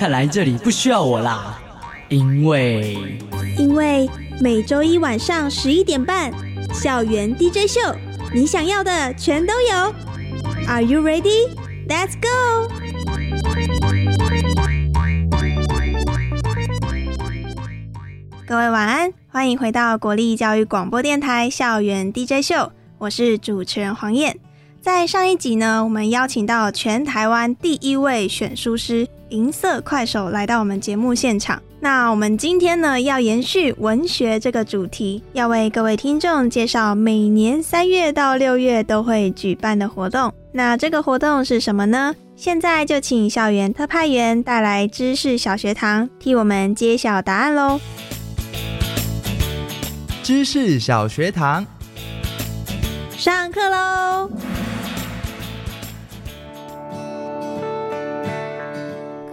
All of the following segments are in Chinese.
看来这里不需要我啦，因为因为每周一晚上十一点半，校园 DJ 秀，你想要的全都有。Are you ready? Let's go！各位晚安，欢迎回到国立教育广播电台校园 DJ 秀，我是主持人黄燕。在上一集呢，我们邀请到全台湾第一位选书师银色快手来到我们节目现场。那我们今天呢，要延续文学这个主题，要为各位听众介绍每年三月到六月都会举办的活动。那这个活动是什么呢？现在就请校园特派员带来知识小学堂，替我们揭晓答案喽。知识小学堂，上课喽！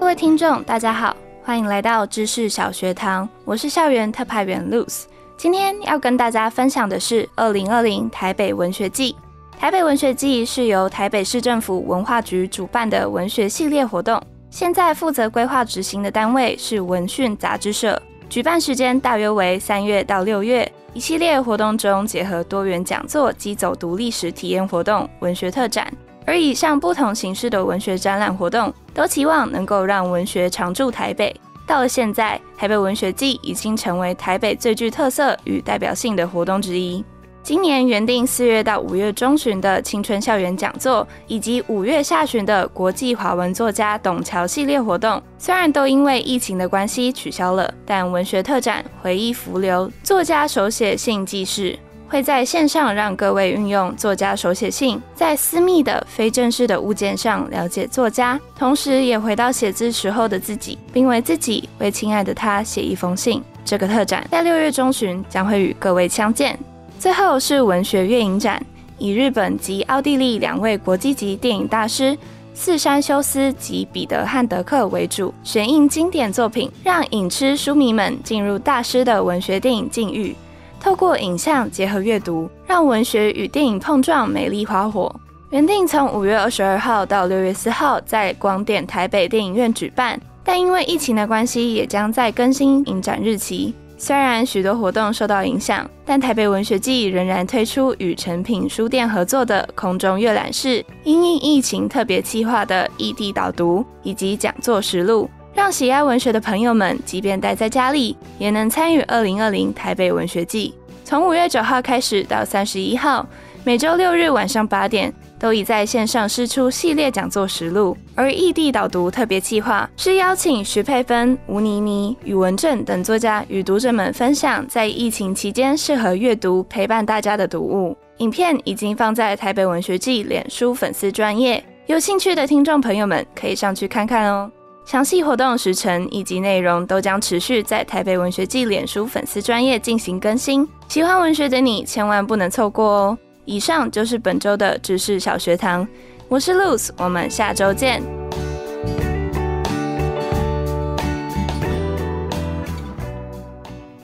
各位听众，大家好，欢迎来到知识小学堂，我是校园特派员 Luce，。今天要跟大家分享的是二零二零台北文学季。台北文学季是由台北市政府文化局主办的文学系列活动，现在负责规划执行的单位是文讯杂志社。举办时间大约为三月到六月，一系列活动中结合多元讲座及走读历史体验活动、文学特展。而以上不同形式的文学展览活动，都期望能够让文学常驻台北。到了现在，台北文学季已经成为台北最具特色与代表性的活动之一。今年原定四月到五月中旬的青春校园讲座，以及五月下旬的国际华文作家董桥系列活动，虽然都因为疫情的关系取消了，但文学特展、回忆浮流、作家手写信记事。会在线上让各位运用作家手写信，在私密的非正式的物件上了解作家，同时也回到写字时候的自己，并为自己为亲爱的他写一封信。这个特展在六月中旬将会与各位相见。最后是文学月影展，以日本及奥地利两位国际级电影大师四山修斯及彼得汉德克为主，选映经典作品，让影痴书迷们进入大师的文学电影境遇。透过影像结合阅读，让文学与电影碰撞，美丽花火。原定从五月二十二号到六月四号在光点台北电影院举办，但因为疫情的关系，也将再更新影展日期。虽然许多活动受到影响，但台北文学季仍然推出与诚品书店合作的空中阅览室、因应疫情特别计划的异地导读以及讲座实录。让喜爱文学的朋友们，即便待在家里，也能参与二零二零台北文学季。从五月九号开始到三十一号，每周六日晚上八点，都已在线上试出系列讲座实录。而异地导读特别计划是邀请徐佩芬、吴妮妮、宇文正等作家与读者们分享在疫情期间适合阅读、陪伴大家的读物。影片已经放在台北文学季脸书粉丝专业，有兴趣的听众朋友们可以上去看看哦。详细活动时程以及内容都将持续在台北文学季脸书粉丝专业进行更新，喜欢文学的你千万不能错过哦！以上就是本周的知识小学堂，我是 Luz，我们下周见。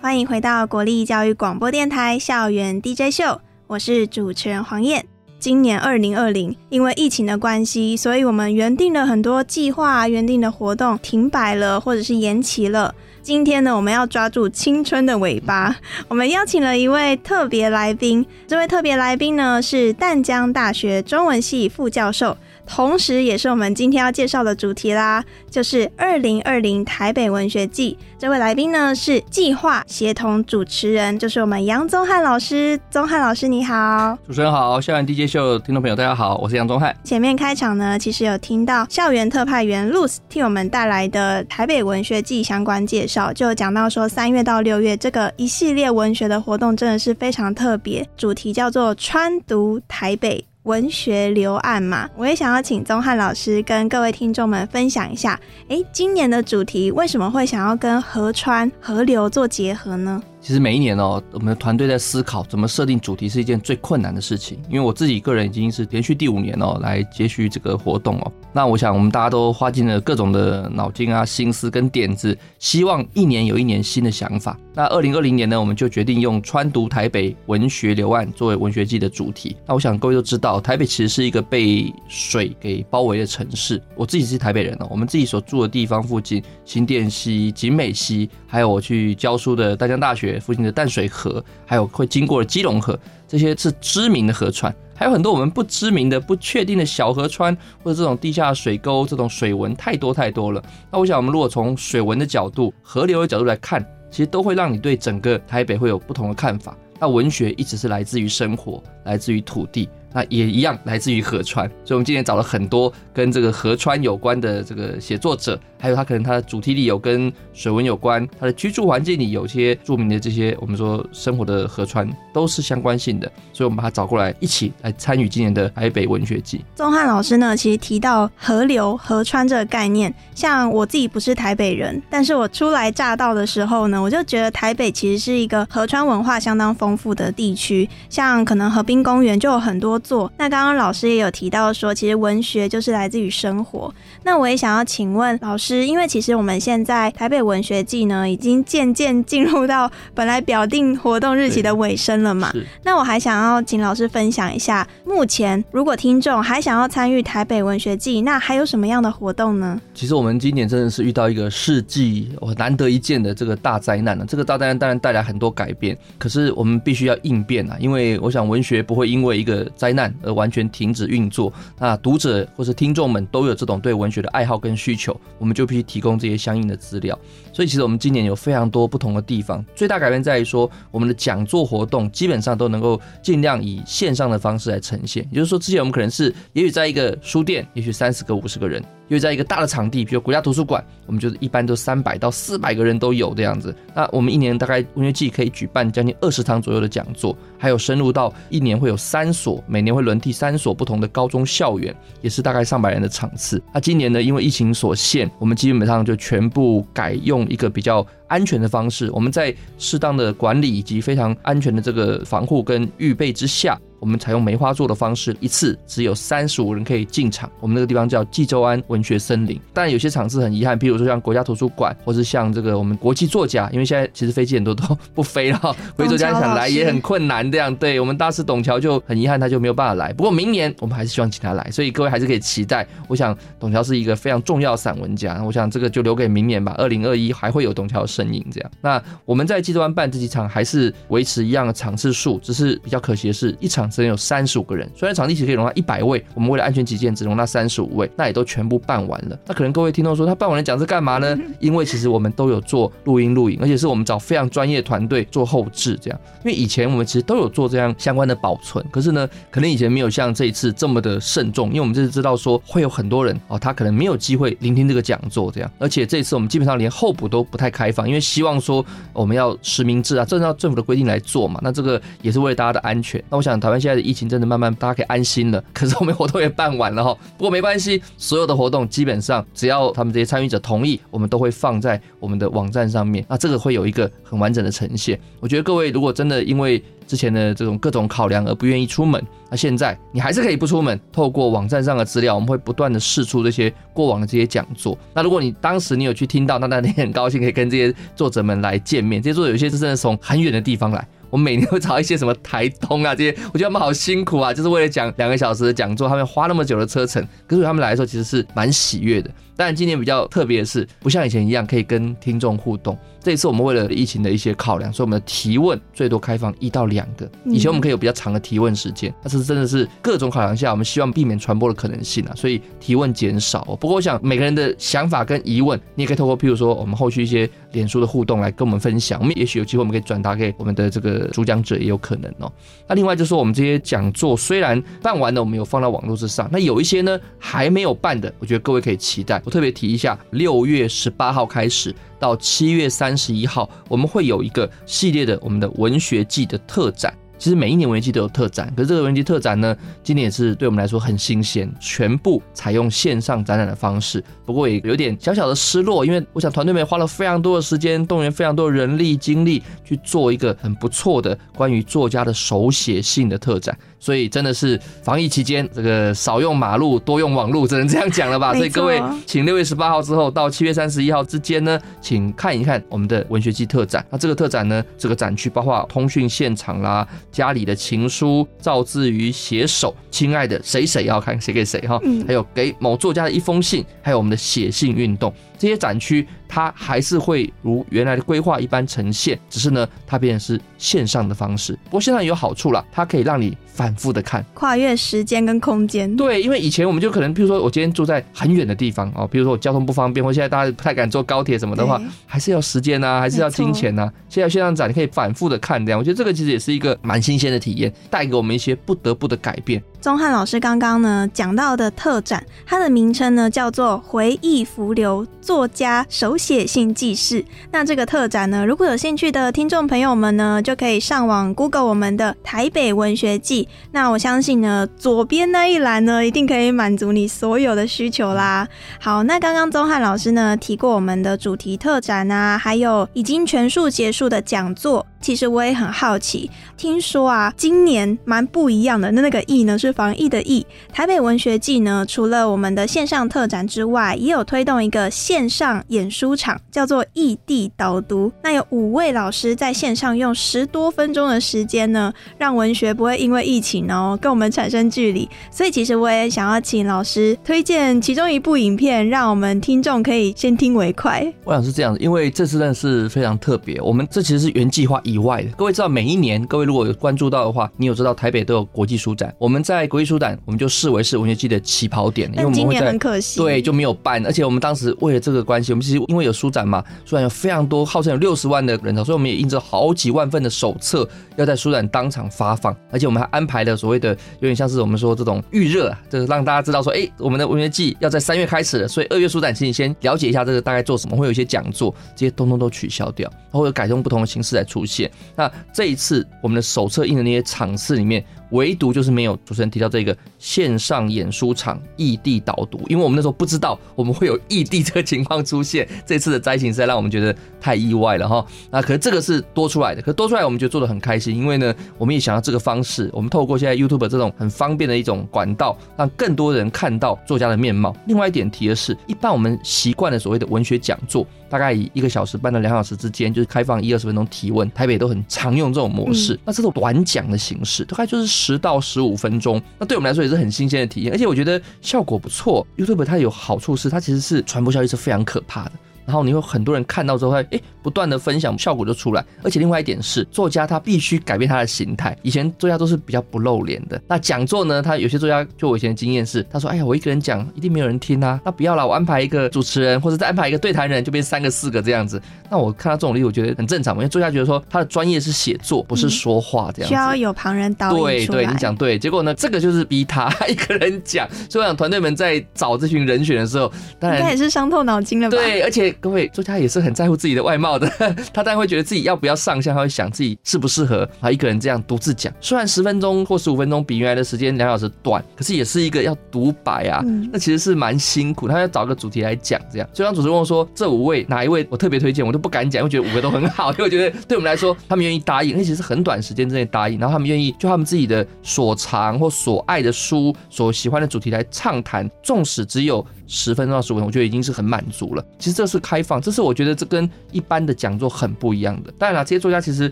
欢迎回到国立教育广播电台校园 DJ 秀，我是主持人黄燕。今年二零二零，因为疫情的关系，所以我们原定的很多计划、原定的活动停摆了，或者是延期了。今天呢，我们要抓住青春的尾巴，我们邀请了一位特别来宾。这位特别来宾呢，是淡江大学中文系副教授。同时，也是我们今天要介绍的主题啦，就是二零二零台北文学季。这位来宾呢是计划协同主持人，就是我们杨宗翰老师。宗翰老师，你好！主持人好，校园 DJ 秀听众朋友大家好，我是杨宗翰。前面开场呢，其实有听到校园特派员 Luz 替我们带来的台北文学季相关介绍，就讲到说三月到六月这个一系列文学的活动真的是非常特别，主题叫做“川读台北”。文学流案嘛，我也想要请宗翰老师跟各位听众们分享一下，诶，今年的主题为什么会想要跟河川、河流做结合呢？其实每一年哦，我们的团队在思考怎么设定主题是一件最困难的事情。因为我自己个人已经是连续第五年哦来接续这个活动哦。那我想我们大家都花尽了各种的脑筋啊、心思跟点子，希望一年有一年新的想法。那二零二零年呢，我们就决定用川读台北文学流案作为文学季的主题。那我想各位都知道，台北其实是一个被水给包围的城市。我自己是台北人哦，我们自己所住的地方附近，新店溪、景美溪，还有我去教书的淡江大学。附近的淡水河，还有会经过的基隆河，这些是知名的河川，还有很多我们不知名的、不确定的小河川，或者这种地下水沟，这种水文太多太多了。那我想，我们如果从水文的角度、河流的角度来看，其实都会让你对整个台北会有不同的看法。那文学一直是来自于生活，来自于土地。那也一样来自于河川，所以我们今天找了很多跟这个河川有关的这个写作者，还有他可能他的主题里有跟水文有关，他的居住环境里有些著名的这些我们说生活的河川都是相关性的，所以我们把他找过来一起来参与今年的台北文学季。钟汉老师呢，其实提到河流、河川这个概念，像我自己不是台北人，但是我初来乍到的时候呢，我就觉得台北其实是一个河川文化相当丰富的地区，像可能河滨公园就有很多。座那刚刚老师也有提到说，其实文学就是来自于生活。那我也想要请问老师，因为其实我们现在台北文学季呢，已经渐渐进入到本来表定活动日期的尾声了嘛？那我还想要请老师分享一下，目前如果听众还想要参与台北文学季，那还有什么样的活动呢？其实我们今年真的是遇到一个世纪难得一见的这个大灾难了。这个大灾难当然带来很多改变，可是我们必须要应变啊，因为我想文学不会因为一个灾难而完全停止运作。那读者或是听众们都有这种对文学的爱好跟需求，我们就就必须提供这些相应的资料。所以其实我们今年有非常多不同的地方，最大改变在于说，我们的讲座活动基本上都能够尽量以线上的方式来呈现。也就是说，之前我们可能是也许在一个书店，也许三十个、五十个人。因为在一个大的场地，比如国家图书馆，我们就是一般都三百到四百个人都有这样子。那我们一年大概文学季可以举办将近二十场左右的讲座，还有深入到一年会有三所，每年会轮替三所不同的高中校园，也是大概上百人的场次。那今年呢，因为疫情所限，我们基本上就全部改用一个比较安全的方式，我们在适当的管理以及非常安全的这个防护跟预备之下。我们采用梅花座的方式，一次只有三十五人可以进场。我们那个地方叫济州安文学森林。但有些场次很遗憾，譬如说像国家图书馆，或是像这个我们国际作家，因为现在其实飞机很多都不飞了，国际作家想来也很困难。这样，对我们大师董桥就很遗憾，他就没有办法来。不过明年我们还是希望请他来，所以各位还是可以期待。我想董桥是一个非常重要散文家，我想这个就留给明年吧。二零二一还会有董桥生身影。这样，那我们在济州湾办这几场还是维持一样的场次数，只是比较可惜的是，一场只能有三十五个人，虽然场地其实可以容纳一百位，我们为了安全起见只容纳三十五位，那也都全部办完了。那可能各位听众说，他办完了讲是干嘛呢？因为其实我们都有做录音录影，而且是我们找非常专业团队做后置这样。因为以前我们其实都有做这样相关的保存，可是呢，可能以前没有像这一次这么的慎重，因为我们这次知道说会有很多人哦，他可能没有机会聆听这个讲座这样。而且这次我们基本上连候补都不太开放，因因为希望说我们要实名制啊，这按照政府的规定来做嘛。那这个也是为了大家的安全。那我想台湾现在的疫情。真的慢慢大家可以安心了，可是我们活动也办完了哈。不过没关系，所有的活动基本上只要他们这些参与者同意，我们都会放在我们的网站上面。那这个会有一个很完整的呈现。我觉得各位如果真的因为之前的这种各种考量而不愿意出门，那现在你还是可以不出门，透过网站上的资料，我们会不断的试出这些过往的这些讲座。那如果你当时你有去听到，那那你很高兴可以跟这些作者们来见面。这些作者有些是真的从很远的地方来。我每年会找一些什么台东啊这些，我觉得他们好辛苦啊，就是为了讲两个小时的讲座，他们花那么久的车程，可是他们来说其实是蛮喜悦的。当然今年比较特别的是，不像以前一样可以跟听众互动。这一次我们为了疫情的一些考量，所以我们的提问最多开放一到两个。以前我们可以有比较长的提问时间，但是真的是各种考量下，我们希望避免传播的可能性啊，所以提问减少。不过我想每个人的想法跟疑问，你也可以透过譬如说我们后续一些脸书的互动来跟我们分享。我们也许有机会我们可以转达给我们的这个主讲者，也有可能哦。那另外就是说我们这些讲座虽然办完了，我们有放到网络之上，那有一些呢还没有办的，我觉得各位可以期待。我特别提一下，六月十八号开始。到七月三十一号，我们会有一个系列的我们的文学季的特展。其实每一年文学季都有特展，可是这个文学季特展呢，今年也是对我们来说很新鲜，全部采用线上展览的方式。不过也有点小小的失落，因为我想团队们花了非常多的时间，动员非常多人力精力去做一个很不错的关于作家的手写信的特展。所以真的是防疫期间，这个少用马路，多用网路，只能这样讲了吧？所以各位，请六月十八号之后到七月三十一号之间呢，请看一看我们的文学季特展。那这个特展呢，这个展区包括通讯现场啦、家里的情书、赵志于写手、亲爱的谁谁要看谁给谁哈，还有给某作家的一封信，还有我们的写信运动这些展区。它还是会如原来的规划一般呈现，只是呢，它变成是线上的方式。不过线上也有好处了，它可以让你反复的看，跨越时间跟空间。对，因为以前我们就可能，比如说我今天住在很远的地方哦，比如说我交通不方便，或现在大家不太敢坐高铁什么的话，还是要时间呐，还是要金钱呐。现在线上展你可以反复的看，这样我觉得这个其实也是一个蛮新鲜的体验，带给我们一些不得不的改变。钟汉老师刚刚呢讲到的特展，它的名称呢叫做“回忆浮流作家手写信记事”。那这个特展呢，如果有兴趣的听众朋友们呢，就可以上网 Google 我们的台北文学季。那我相信呢，左边那一栏呢，一定可以满足你所有的需求啦。好，那刚刚钟汉老师呢提过我们的主题特展啊，还有已经全数结束的讲座。其实我也很好奇，听说啊，今年蛮不一样的。那那个“疫”呢，是防疫的“疫”。台北文学季呢，除了我们的线上特展之外，也有推动一个线上演书场，叫做“异地导读”。那有五位老师在线上用十多分钟的时间呢，让文学不会因为疫情哦跟我们产生距离。所以其实我也想要请老师推荐其中一部影片，让我们听众可以先听为快。我想是这样，因为这次真的是非常特别。我们这其实是原计划一。以外的，各位知道每一年，各位如果有关注到的话，你有知道台北都有国际书展，我们在国际书展，我们就视为是文学季的起跑点，因为我们会在很可惜，对就没有办，而且我们当时为了这个关系，我们其实因为有书展嘛，书展有非常多，号称有六十万的人潮，所以我们也印着好几万份的手册，要在书展当场发放，而且我们还安排了所谓的有点像是我们说这种预热啊，就是让大家知道说，哎，我们的文学季要在三月开始了，所以二月书展，请你先了解一下这个大概做什么，会有一些讲座，这些通通都取消掉，或者改用不同的形式来出现，那这。一次我们的手册印的那些场次里面。唯独就是没有主持人提到这个线上演书场异地导读，因为我们那时候不知道我们会有异地这个情况出现。这次的灾情实在让我们觉得太意外了哈。那可是这个是多出来的，可多出来我们觉得做的很开心，因为呢，我们也想要这个方式，我们透过现在 YouTube 这种很方便的一种管道，让更多人看到作家的面貌。另外一点提的是，一般我们习惯的所谓的文学讲座，大概以一个小时半到两小时之间，就是开放一二十分钟提问，台北都很常用这种模式。那这种短讲的形式，大概就是。十到十五分钟，那对我们来说也是很新鲜的体验，而且我觉得效果不错。YouTube 它有好处是，它其实是传播效益是非常可怕的。然后你会很多人看到之后，会哎不断的分享，效果就出来。而且另外一点是，作家他必须改变他的形态。以前作家都是比较不露脸的。那讲座呢，他有些作家就我以前的经验是，他说哎呀，我一个人讲一定没有人听啊，那不要了，我安排一个主持人，或者再安排一个对谈人，就变三个四个这样子。那我看到这种例子，我觉得很正常，因为作家觉得说他的专业是写作，不是说话这样。需要有旁人导对对，你讲对。结果呢，这个就是逼他一个人讲。所以我想团队们在找这群人选的时候，当然应该也是伤透脑筋了吧？对，而且各位作家也是。很在乎自己的外貌的，他当然会觉得自己要不要上相，他会想自己适不适合啊一个人这样独自讲。虽然十分钟或十五分钟比原来的时间两小时短，可是也是一个要独白啊，那其实是蛮辛苦。他要找个主题来讲，这样。所以当主持人问说这五位哪一位我特别推荐，我都不敢讲，因为觉得五个都很好，因为我觉得对我们来说，他们愿意答应，而且是很短时间之内答应，然后他们愿意就他们自己的所长或所爱的书、所喜欢的主题来畅谈，纵使只有。十分钟到十五分钟，我觉得已经是很满足了。其实这是开放，这是我觉得这跟一般的讲座很不一样的。当然了，这些作家其实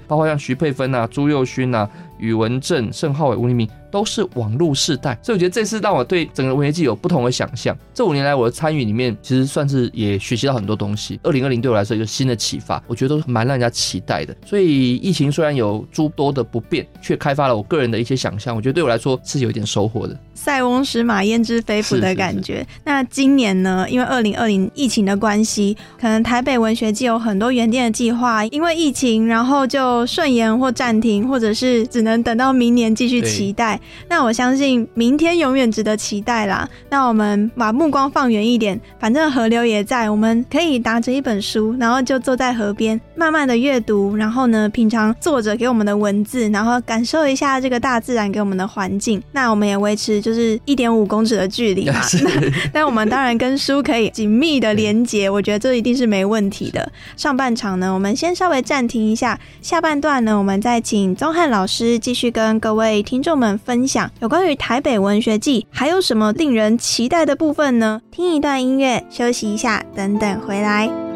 包括像徐佩芬啊、朱佑勋啊、宇文正、盛浩伟、吴立明。都是网络世代，所以我觉得这次让我对整个文学季有不同的想象。这五年来我的参与里面，其实算是也学习到很多东西。二零二零对我来说一个新的启发，我觉得都蛮让人家期待的。所以疫情虽然有诸多的不便，却开发了我个人的一些想象。我觉得对我来说是有一点收获的。塞翁失马焉知非福的感觉。那今年呢？因为二零二零疫情的关系，可能台北文学季有很多原定的计划，因为疫情，然后就顺延或暂停，或者是只能等到明年继续期待。那我相信明天永远值得期待啦。那我们把目光放远一点，反正河流也在，我们可以拿着一本书，然后就坐在河边，慢慢的阅读，然后呢，品尝作者给我们的文字，然后感受一下这个大自然给我们的环境。那我们也维持就是 一点五公尺的距离嘛。但 我们当然跟书可以紧密的连接，我觉得这一定是没问题的。上半场呢，我们先稍微暂停一下，下半段呢，我们再请宗翰老师继续跟各位听众们分分享有关于台北文学季还有什么令人期待的部分呢？听一段音乐，休息一下，等等回来。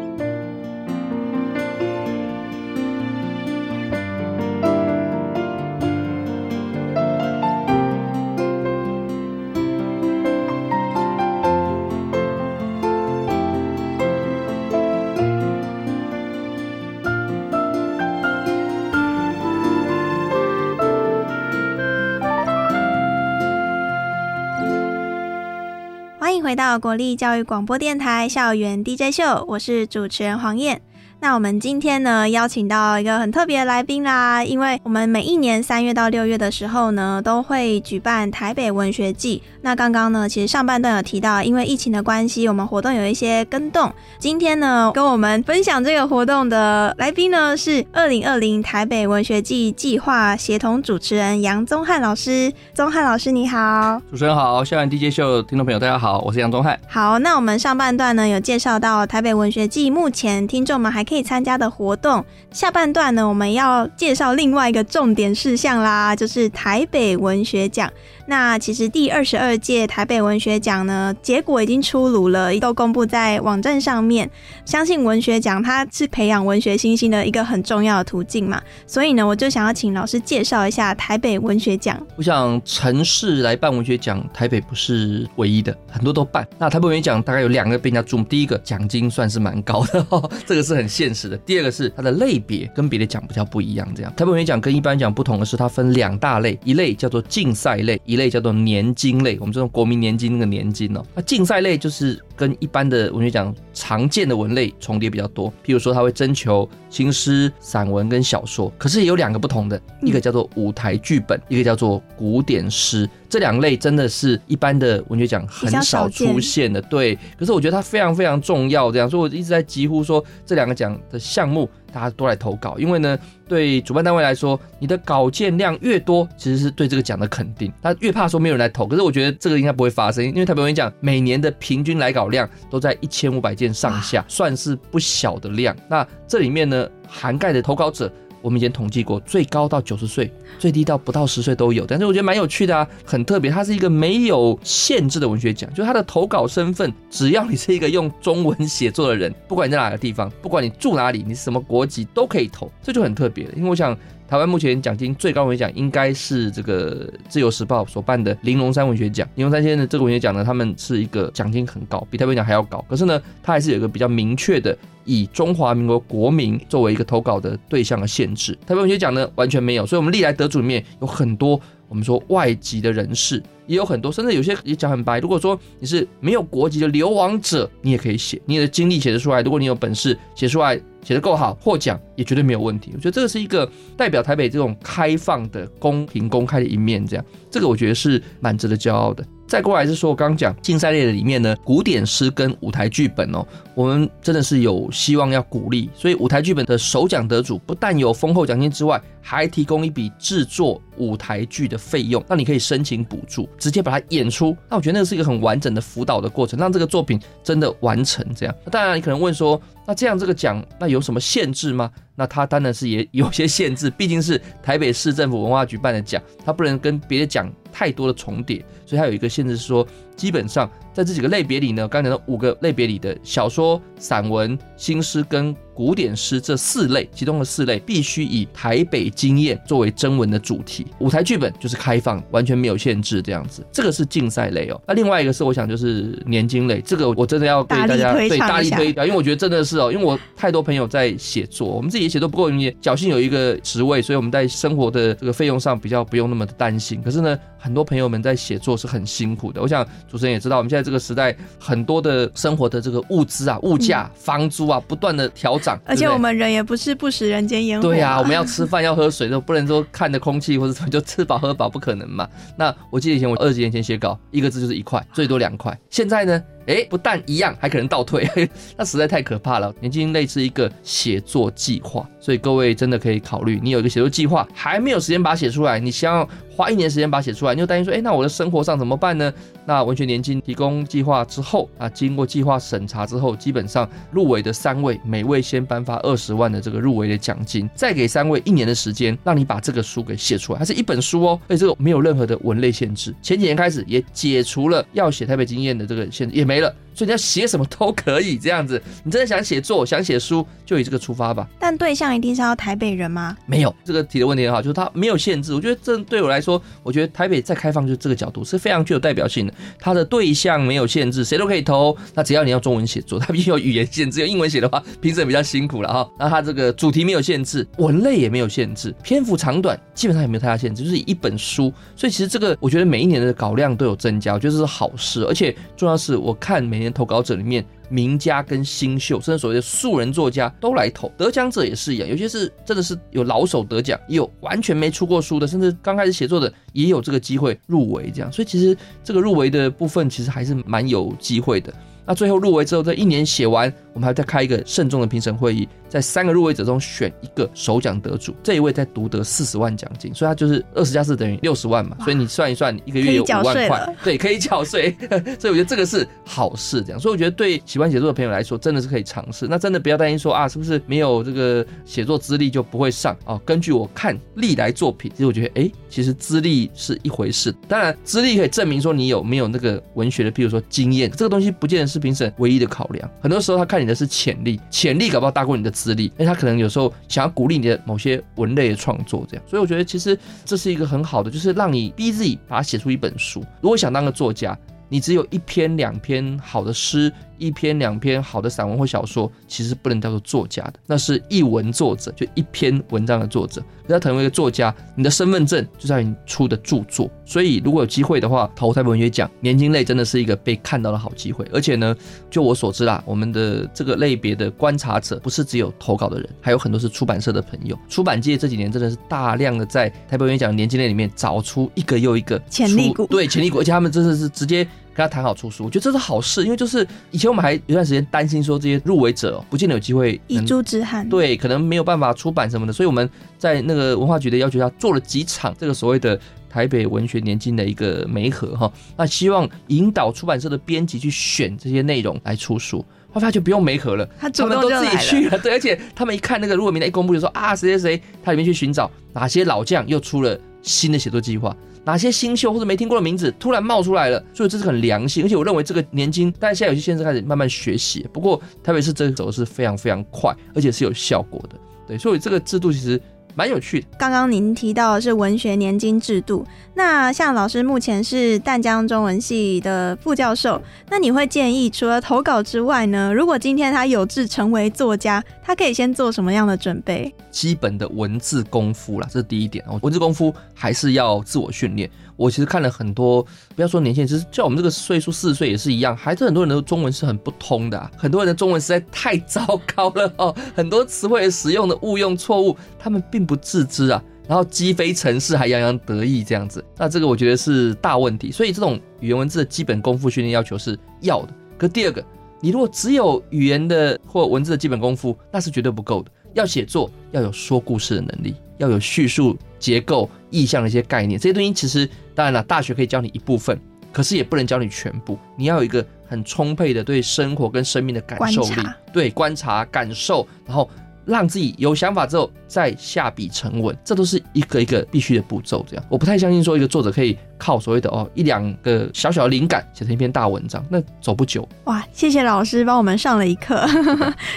回到国立教育广播电台校园 DJ 秀，我是主持人黄燕。那我们今天呢，邀请到一个很特别的来宾啦，因为我们每一年三月到六月的时候呢，都会举办台北文学季。那刚刚呢，其实上半段有提到，因为疫情的关系，我们活动有一些跟动。今天呢，跟我们分享这个活动的来宾呢，是二零二零台北文学季计划协同主持人杨宗翰老师。宗翰老师你好，主持人好，校园 DJ 秀听众朋友大家好，我是杨宗翰。好，那我们上半段呢，有介绍到台北文学季，目前听众们还可以参加的活动。下半段呢，我们要介绍另外一个重点事项啦，就是台北文学奖。那其实第二十二届台北文学奖呢，结果已经出炉了，都公布在网站上面。相信文学奖它是培养文学新星的一个很重要的途径嘛，所以呢，我就想要请老师介绍一下台北文学奖。我想城市来办文学奖，台北不是唯一的，很多都办。那台北文学奖大概有两个被人家注，第一个奖金算是蛮高的，这个是很现实的。第二个是它的类别跟别的奖比较不一样，这样台北文学奖跟一般奖不同的是，它分两大类，一类叫做竞赛类，一类叫做年金类。我们这种国民年金那个年金哦，那竞赛类就是跟一般的文学奖常见的文类重叠比较多。譬如说，它会征求新诗、散文跟小说，可是也有两个不同的，一个叫做舞台剧本，一个叫做古典诗。这两类真的是一般的文学奖很少出现的，对。可是我觉得它非常非常重要，这样，所以我一直在疾呼说这两个奖的项目大家都来投稿，因为呢，对主办单位来说，你的稿件量越多，其实是对这个奖的肯定。他越怕说没有人来投，可是我觉得这个应该不会发生，因为台北文学奖每年的平均来稿量都在一千五百件上下，算是不小的量。那这里面呢，涵盖的投稿者。我们以前统计过，最高到九十岁，最低到不到十岁都有。但是我觉得蛮有趣的啊，很特别。它是一个没有限制的文学奖，就是它的投稿身份，只要你是一个用中文写作的人，不管你在哪个地方，不管你住哪里，你是什么国籍，都可以投。这就很特别了，因为我想。台湾目前奖金最高文学奖应该是这个自由时报所办的玲珑山文学奖。玲珑山先生的这个文学奖呢，他们是一个奖金很高，比台湾奖还要高。可是呢，他还是有一个比较明确的以中华民国国民作为一个投稿的对象的限制。台湾文学奖呢完全没有，所以我们历来得主里面有很多我们说外籍的人士，也有很多，甚至有些也讲很白。如果说你是没有国籍的流亡者，你也可以写，你的经历写得出来。如果你有本事写出来。写得够好，获奖也绝对没有问题。我觉得这个是一个代表台北这种开放的、公平、公开的一面，这样，这个我觉得是蛮值得骄傲的。再过来是说，我刚刚讲竞赛类的里面呢，古典诗跟舞台剧本哦，我们真的是有希望要鼓励。所以舞台剧本的首奖得主不但有丰厚奖金之外，还提供一笔制作舞台剧的费用，那你可以申请补助，直接把它演出。那我觉得那个是一个很完整的辅导的过程，让这个作品真的完成。这样，当然你可能问说，那这样这个奖那有什么限制吗？那它当然是也有些限制，毕竟是台北市政府文化局办的奖，它不能跟别的奖 太多的重叠，所以它有一个限制是说，基本上在这几个类别里呢，刚才的五个类别里的小说、散文、新诗跟。古典诗这四类，其中的四类必须以台北经验作为征文的主题。舞台剧本就是开放，完全没有限制这样子。这个是竞赛类哦。那另外一个是，我想就是年金类，这个我真的要对大家对大力推，因为我觉得真的是哦，因为我太多朋友在写作，我们自己写作不够，因为侥幸有一个职位，所以我们在生活的这个费用上比较不用那么的担心。可是呢，很多朋友们在写作是很辛苦的。我想主持人也知道，我们现在这个时代很多的生活的这个物资啊、物价、房租啊，不断的调涨，而且我们人也不是不食人间烟火嘛。对呀、我们要吃饭要喝水，都不能说看着空气或者什么就吃饱喝饱，不可能嘛。那我记得以前我二十年前写稿，一个字就是一块，最多两块。现在呢，哎，不但一样，还可能倒退，那实在太可怕了。年轻类似一个写作计划，所以各位真的可以考虑，你有一个写作计划，还没有时间把它写出来，你想要花一年时间把它写出来，你就担心说，哎，那我的生活上怎么办呢？那文学年金提供计划之后啊，经过计划审查之后，基本上入围的三位，每位先颁发二十万的这个入围的奖金，再给三位一年的时间，让你把这个书给写出来。它是一本书哦，而且这个没有任何的文类限制。前几年开始也解除了要写台北经验的这个限制，也没了。所以你要写什么都可以这样子，你真的想写作、想写书，就以这个出发吧。但对象一定是要台北人吗？没有这个提的问题很好，就是它没有限制。我觉得这对我来说，我觉得台北再开放就是这个角度是非常具有代表性的。它的对象没有限制，谁都可以投。那只要你要中文写作，它必须有语言限制，有英文写的话，评审比较辛苦了哈。那它这个主题没有限制，文类也没有限制，篇幅长短基本上也没有太大限制，就是一本书。所以其实这个我觉得每一年的稿量都有增加，我觉得这是好事。而且重要是，我看每年投稿者里面。名家跟新秀，甚至所谓的素人作家都来投，得奖者也是一样，有些是真的是有老手得奖，也有完全没出过书的，甚至刚开始写作的也有这个机会入围，这样，所以其实这个入围的部分其实还是蛮有机会的。那最后入围之后，这一年写完，我们还再开一个慎重的评审会议，在三个入围者中选一个首奖得主，这一位再独得四十万奖金，所以他就是二十加四等于六十万嘛，所以你算一算，一个月有五万块，对，可以缴税，所以我觉得这个是好事，这样，所以我觉得对喜欢写作的朋友来说，真的是可以尝试。那真的不要担心说啊，是不是没有这个写作资历就不会上啊？根据我看历来作品，其实我觉得，哎，其实资历是一回事，当然资历可以证明说你有没有那个文学的，譬如说经验，这个东西不见得是评审唯一的考量。很多时候他看你你的是潜力，潜力搞不好大过你的资历，因为他可能有时候想要鼓励你的某些文类的创作，这样。所以我觉得其实这是一个很好的，就是让你逼自己把它写出一本书。如果想当个作家，你只有一篇两篇好的诗，一篇两篇好的散文或小说，其实不能叫做作家的，那是一文作者，就一篇文章的作者。要成为一个作家，你的身份证就在你出的著作。所以如果有机会的话，投台北文学奖年轻类真的是一个被看到的好机会。而且呢，就我所知啦，我们的这个类别的观察者不是只有投稿的人，还有很多是出版社的朋友。出版界这几年真的是大量的在台北文学奖年轻类里面找出一个又一个潜力股对潜力股，而且他们真的是直接。跟他谈好出书，我觉得这是好事，因为就是以前我们还有一段时间担心说这些入围者、哦、不见得有机会遗能珠之憾。，对，可能没有办法出版什么的，所以我们在那个文化局的要求下做了几场这个所谓的台北文学年金的一个媒合哈，那希望引导出版社的编辑去选这些内容来出书。后来就不用媒合了，他们都自己。去了，对，而且他们一看那个入围名单一公布，就说啊谁谁谁，他里面去寻找哪些老将又出了新的写作计划，哪些新秀或者没听过的名字突然冒出来了，所以这是很良心，而且我认为这个年金，但是现在有些先生开始慢慢学习，不过台北市这个走的是非常非常快，而且是有效果的，对，所以这个制度其实蛮有趣的。刚刚您提到的是文学年金制度，那像老师目前是淡江中文系的副教授，那你会建议除了投稿之外呢，如果今天他有志成为作家，他可以先做什么样的准备？基本的文字功夫啦，这是第一点哦。文字功夫还是要自我训练。我其实看了很多，不要说年轻人，其实就我们这个岁数四十岁也是一样，还是很多人的中文是很不通的、啊，很多人的中文实在太糟糕了哦，很多词汇使用的误用错误，他们并不自知啊。然后积非成是，还洋洋得意这样子，那这个我觉得是大问题。所以这种语言文字的基本功夫训练要求是要的。可第二个，你如果只有语言的或文字的基本功夫，那是绝对不够的。要写作，要有说故事的能力，要有叙述结构、意象的一些概念，这些东西其实当然了，大学可以教你一部分，可是也不能教你全部。你要有一个很充沛的对生活跟生命的感受力观，对观察、感受，然后让自己有想法之后再下笔成文，这都是一个一个必须的步骤。这样，我不太相信说一个作者可以靠所谓的哦一两个小小的灵感写成一篇大文章，那走不久。哇，谢谢老师帮我们上了一课。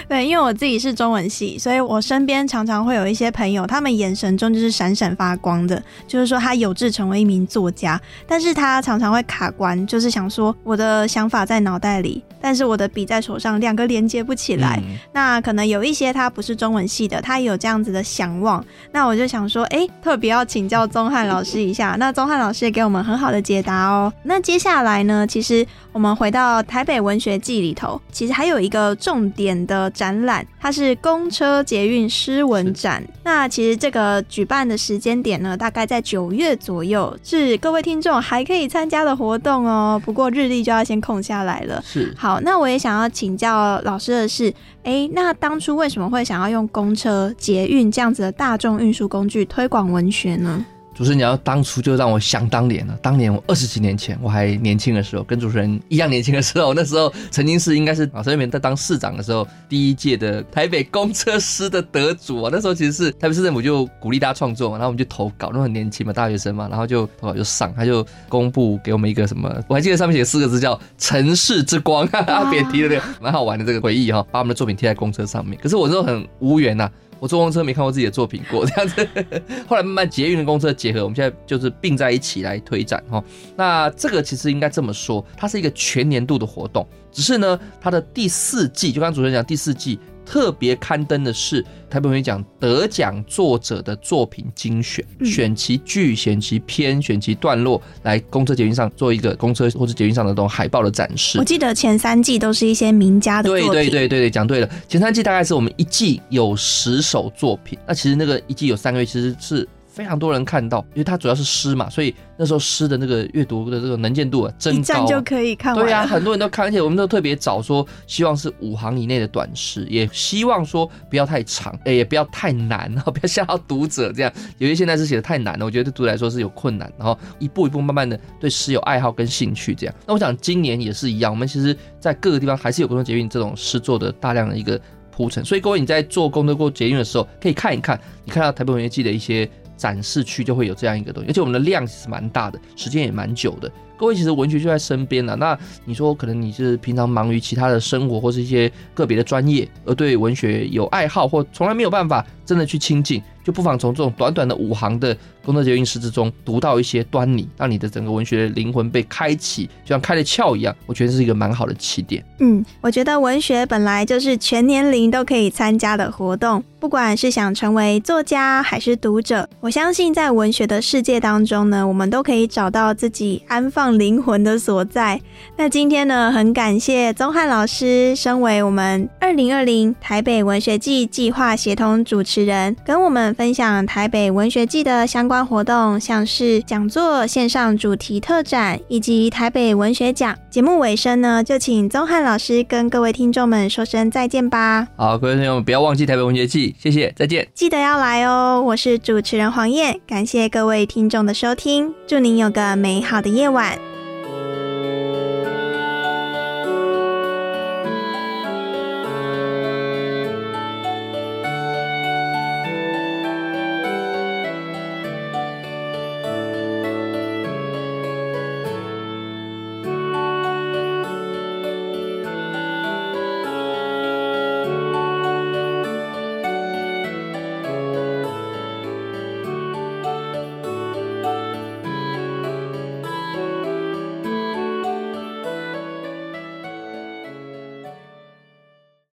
对，因为我自己是中文系，所以我身边常常会有一些朋友，他们眼神中就是闪闪发光的，就是说他有志成为一名作家，但是他常常会卡关，就是想说我的想法在脑袋里，但是我的笔在手上，两个连接不起来。嗯那可能有一些他不是中文系的，他也有这样子的想望。那我就想说，哎，特别要请教宗翰老师一下。那宗翰老师也给我们很好的解答哦。那接下来呢，其实我们回到台北文学季里头，其实还有一个重点的展览，它是公车捷运诗文展。那其实这个举办的时间点呢，大概在九月左右，是各位听众还可以参加的活动哦。不过日历就要先空下来了。是好，好那我也想要请教老师的是，诶，那当初为什么会想要用公车、捷运这样子的大众运输工具推广文学呢？主持人，你要当初就让我想当年了。当年我二十几年前，我还年轻的时候，跟主持人一样年轻的时候，那时候曾经是应该是啊，陈水扁在当市长的时候，第一届的台北公车师的得主啊。那时候其实是台北市政府就鼓励大家创作嘛，然后我们就投稿，那很年轻嘛，大学生嘛，然后就投稿就上，他就公布给我们一个什么，我还记得上面写四个字叫“城市之光”，哈哈，别提了这个蛮好玩的这个回忆哈，把我们的作品贴在公车上面。可是我那时候很无缘呐、我坐公车没看过自己的作品过，这样子。后来慢慢捷运的公车结合，我们现在就是并在一起来推展哈。那这个其实应该这么说，它是一个全年度的活动，只是呢，它的第四季，就刚刚主持人讲第四季。特别刊登的是台北文学奖得奖作者的作品精选，嗯选其句、选其篇、选其段落，来公车捷运上做一个公车或者捷运上的这种海报的展示我。记得前三季都是一些名家的作对品，对对对对，讲对了。前三季大概是我们一季有十首作品，那其实那个一季有三个月，其实是非常多人看到，因为它主要是诗嘛，所以那时候诗的那个阅读的这个能见度啊，一真高、啊。站就可以看完。对呀、很多人都看，而且我们都特别找说，希望是五行以内的短诗，也希望说不要太长，哎，也不要太难，啊不要吓到读者这样。有些现在是写的太难了，我觉得对读者来说是有困难，然后一步一步慢慢的对诗有爱好跟兴趣这样。那我想今年也是一样，我们其实在各个地方还是有公车捷运这种诗作的大量的一个铺陈，所以各位你在做公车过捷运的时候，可以看一看，你看到台北文学季的一些展示区就会有这样一个东西，而且我们的量其实蛮大的，时间也蛮久的。各位其实文学就在身边了，那你说可能你是平常忙于其他的生活或是一些个别的专业，而对文学有爱好或从来没有办法真的去亲近，就不妨从这种短短的五行的工作捷运诗之中读到一些端倪，让你的整个文学灵魂被开启，就像开了窍一样，我觉得是一个蛮好的起点。嗯，我觉得文学本来就是全年龄都可以参加的活动，不管是想成为作家还是读者，我相信在文学的世界当中呢，我们都可以找到自己安放灵魂的所在。那今天呢，很感谢宗翰老师，身为我们二零二零台北文学季计划协同主持人，跟我们分享台北文学季的相关活动，像是讲座、线上主题特展以及台北文学奖。节目尾声呢，就请宗翰老师跟各位听众们说声再见吧。好，各位朋友们不要忘记台北文学季，谢谢，再见。记得要来哦！我是主持人黄燕，感谢各位听众的收听，祝您有个美好的夜晚。